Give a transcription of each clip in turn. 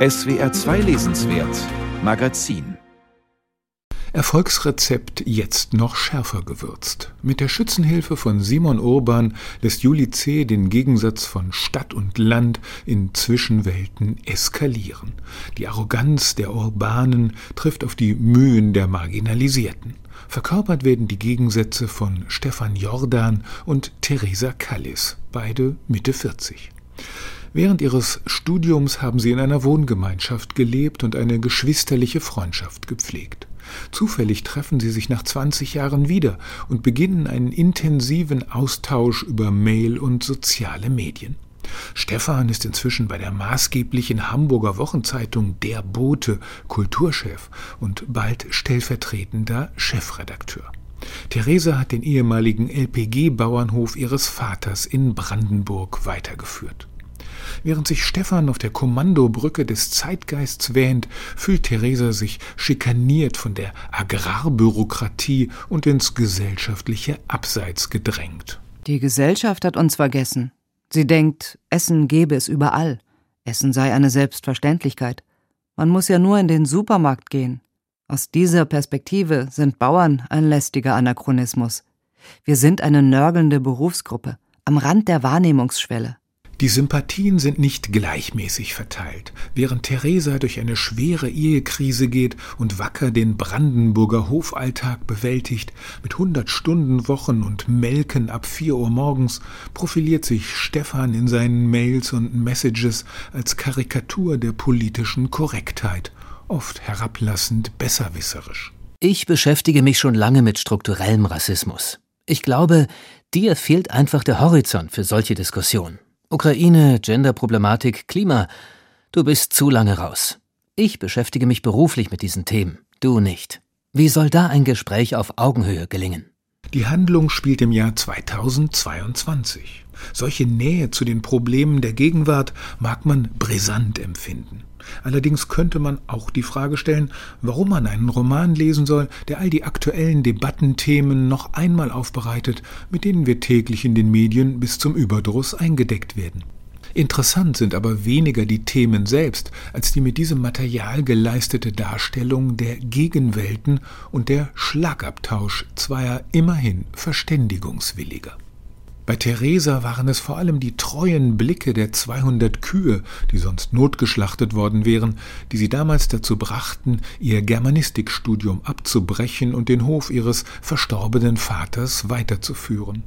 SWR 2 Lesenswert Magazin Erfolgsrezept jetzt noch schärfer gewürzt. Mit der Schützenhilfe von Simon Urban lässt Juli C. den Gegensatz von Stadt und Land in Zwischenwelten eskalieren. Die Arroganz der Urbanen trifft auf die Mühen der Marginalisierten. Verkörpert werden die Gegensätze von Stefan Jordan und Theresa Kallis, beide Mitte 40. Während ihres Studiums haben sie in einer Wohngemeinschaft gelebt und eine geschwisterliche Freundschaft gepflegt. Zufällig treffen sie sich nach 20 Jahren wieder und beginnen einen intensiven Austausch über Mail und soziale Medien. Stefan ist inzwischen bei der maßgeblichen Hamburger Wochenzeitung Der Bote Kulturchef und bald stellvertretender Chefredakteur. Theresa hat den ehemaligen LPG-Bauernhof ihres Vaters in Brandenburg weitergeführt. Während sich Stefan auf der Kommandobrücke des Zeitgeists wähnt, fühlt Theresa sich schikaniert von der Agrarbürokratie und ins gesellschaftliche Abseits gedrängt. Die Gesellschaft hat uns vergessen. Sie denkt, Essen gebe es überall. Essen sei eine Selbstverständlichkeit. Man muss ja nur in den Supermarkt gehen. Aus dieser Perspektive sind Bauern ein lästiger Anachronismus. Wir sind eine nörgelnde Berufsgruppe, am Rand der Wahrnehmungsschwelle. Die Sympathien sind nicht gleichmäßig verteilt. Während Theresa durch eine schwere Ehekrise geht und wacker den Brandenburger Hofalltag bewältigt, mit hundert Stunden Wochen und Melken ab vier Uhr morgens, profiliert sich Stefan in seinen Mails und Messages als Karikatur der politischen Korrektheit, oft herablassend besserwisserisch. Ich beschäftige mich schon lange mit strukturellem Rassismus. Ich glaube, dir fehlt einfach der Horizont für solche Diskussionen. Ukraine, Genderproblematik, Klima. Du bist zu lange raus. Ich beschäftige mich beruflich mit diesen Themen, du nicht. Wie soll da ein Gespräch auf Augenhöhe gelingen? Die Handlung spielt im Jahr 2022. Solche Nähe zu den Problemen der Gegenwart mag man brisant empfinden. Allerdings könnte man auch die Frage stellen, warum man einen Roman lesen soll, der all die aktuellen Debattenthemen noch einmal aufbereitet, mit denen wir täglich in den Medien bis zum Überdruss eingedeckt werden. Interessant sind aber weniger die Themen selbst, als die mit diesem Material geleistete Darstellung der Gegenwelten und der Schlagabtausch zweier immerhin Verständigungswilliger. Bei Theresa waren es vor allem die treuen Blicke der 200 Kühe, die sonst notgeschlachtet worden wären, die sie damals dazu brachten, ihr Germanistikstudium abzubrechen und den Hof ihres verstorbenen Vaters weiterzuführen.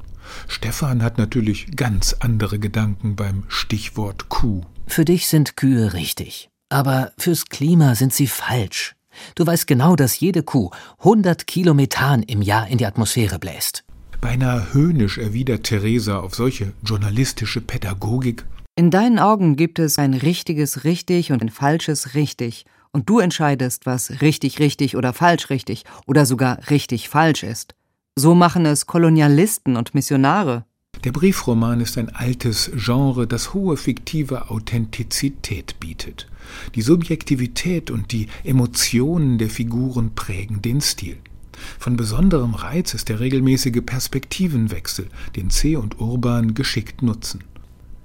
Stefan hat natürlich ganz andere Gedanken beim Stichwort Kuh. Für dich sind Kühe richtig, aber fürs Klima sind sie falsch. Du weißt genau, dass jede Kuh 100 Kilo im Jahr in die Atmosphäre bläst. Beinahe höhnisch erwidert Theresa auf solche journalistische Pädagogik. In deinen Augen gibt es ein richtiges richtig und ein falsches richtig. Und du entscheidest, was richtig richtig oder falsch richtig oder sogar richtig falsch ist. So machen es Kolonialisten und Missionare. Der Briefroman ist ein altes Genre, das hohe fiktive Authentizität bietet. Die Subjektivität und die Emotionen der Figuren prägen den Stil. Von besonderem Reiz ist der regelmäßige Perspektivenwechsel, den C. und Urban geschickt nutzen.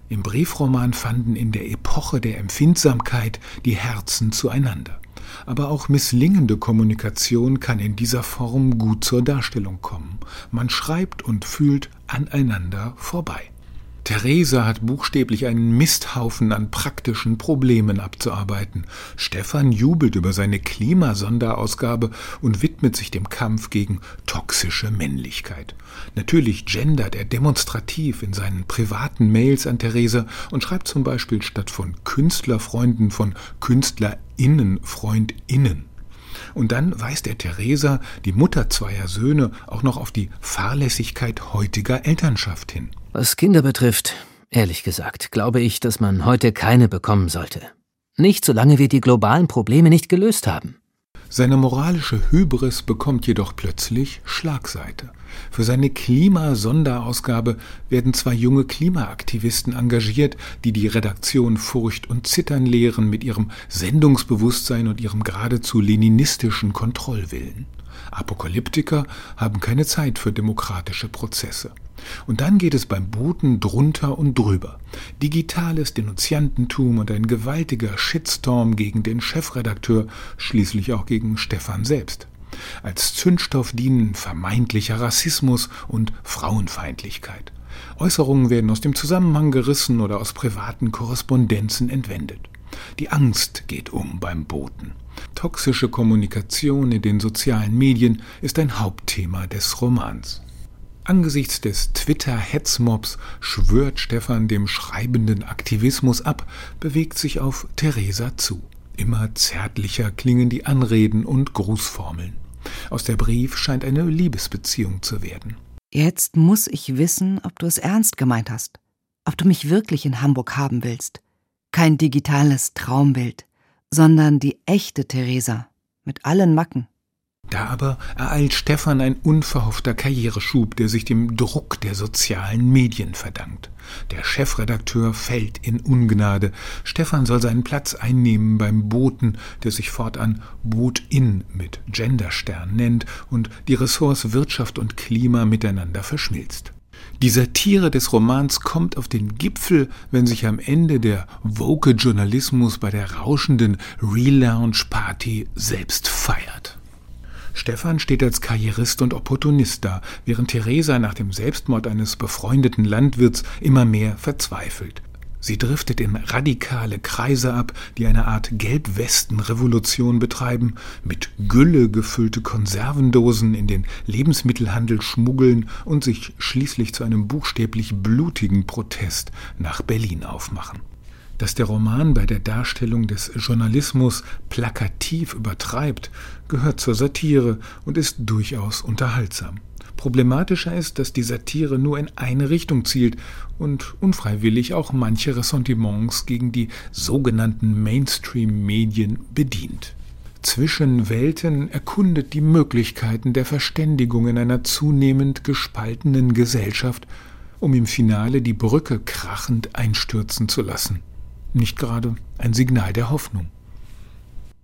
Im Briefroman fanden in der Epoche der Empfindsamkeit die Herzen zueinander. Aber auch misslingende Kommunikation kann in dieser Form gut zur Darstellung kommen. Man schreibt und fühlt aneinander vorbei. Theresa hat buchstäblich einen Misthaufen an praktischen Problemen abzuarbeiten. Stefan jubelt über seine Klimasonderausgabe und widmet sich dem Kampf gegen toxische Männlichkeit. Natürlich gendert er demonstrativ in seinen privaten Mails an Theresa und schreibt zum Beispiel statt von Künstlerfreunden von KünstlerInnenfreundinnen. Und dann weist er Theresa, die Mutter zweier Söhne, auch noch auf die Fahrlässigkeit heutiger Elternschaft hin. Was Kinder betrifft, ehrlich gesagt, glaube ich, dass man heute keine bekommen sollte. Nicht solange wir die globalen Probleme nicht gelöst haben. Seine moralische Hybris bekommt jedoch plötzlich Schlagseite. Für seine Klimasonderausgabe werden zwei junge Klimaaktivisten engagiert, die die Redaktion Furcht und Zittern lehren mit ihrem Sendungsbewusstsein und ihrem geradezu leninistischen Kontrollwillen. Apokalyptiker haben keine Zeit für demokratische Prozesse. Und dann geht es beim Boten drunter und drüber. Digitales Denunziantentum und ein gewaltiger Shitstorm gegen den Chefredakteur, schließlich auch gegen Stefan selbst. Als Zündstoff dienen vermeintlicher Rassismus und Frauenfeindlichkeit. Äußerungen werden aus dem Zusammenhang gerissen oder aus privaten Korrespondenzen entwendet. Die Angst geht um beim Boten. Toxische Kommunikation in den sozialen Medien ist ein Hauptthema des Romans. Angesichts des Twitter-Hetzmobs schwört Stefan dem schreibenden Aktivismus ab, bewegt sich auf Theresa zu. Immer zärtlicher klingen die Anreden und Grußformeln. Aus der Brief scheint eine Liebesbeziehung zu werden. Jetzt muss ich wissen, ob du es ernst gemeint hast, ob du mich wirklich in Hamburg haben willst. Kein digitales Traumbild, sondern die echte Theresa mit allen Macken. Da aber ereilt Stefan ein unverhoffter Karriereschub, der sich dem Druck der sozialen Medien verdankt. Der Chefredakteur fällt in Ungnade. Stefan soll seinen Platz einnehmen beim Boten, der sich fortan Botin mit Genderstern nennt und die Ressorts Wirtschaft und Klima miteinander verschmilzt. Die Satire des Romans kommt auf den Gipfel, wenn sich am Ende der woke Journalismus bei der rauschenden Relaunch-Party selbst feiert. Stefan steht als Karrierist und Opportunist da, während Theresa nach dem Selbstmord eines befreundeten Landwirts immer mehr verzweifelt. Sie driftet in radikale Kreise ab, die eine Art Gelbwesten-Revolution betreiben, mit Gülle gefüllte Konservendosen in den Lebensmittelhandel schmuggeln und sich schließlich zu einem buchstäblich blutigen Protest nach Berlin aufmachen dass der Roman bei der Darstellung des Journalismus plakativ übertreibt, gehört zur Satire und ist durchaus unterhaltsam. Problematischer ist, dass die Satire nur in eine Richtung zielt und unfreiwillig auch manche Ressentiments gegen die sogenannten Mainstream-Medien bedient. Zwischen Welten erkundet die Möglichkeiten der Verständigung in einer zunehmend gespaltenen Gesellschaft, um im Finale die Brücke krachend einstürzen zu lassen nicht gerade ein Signal der Hoffnung.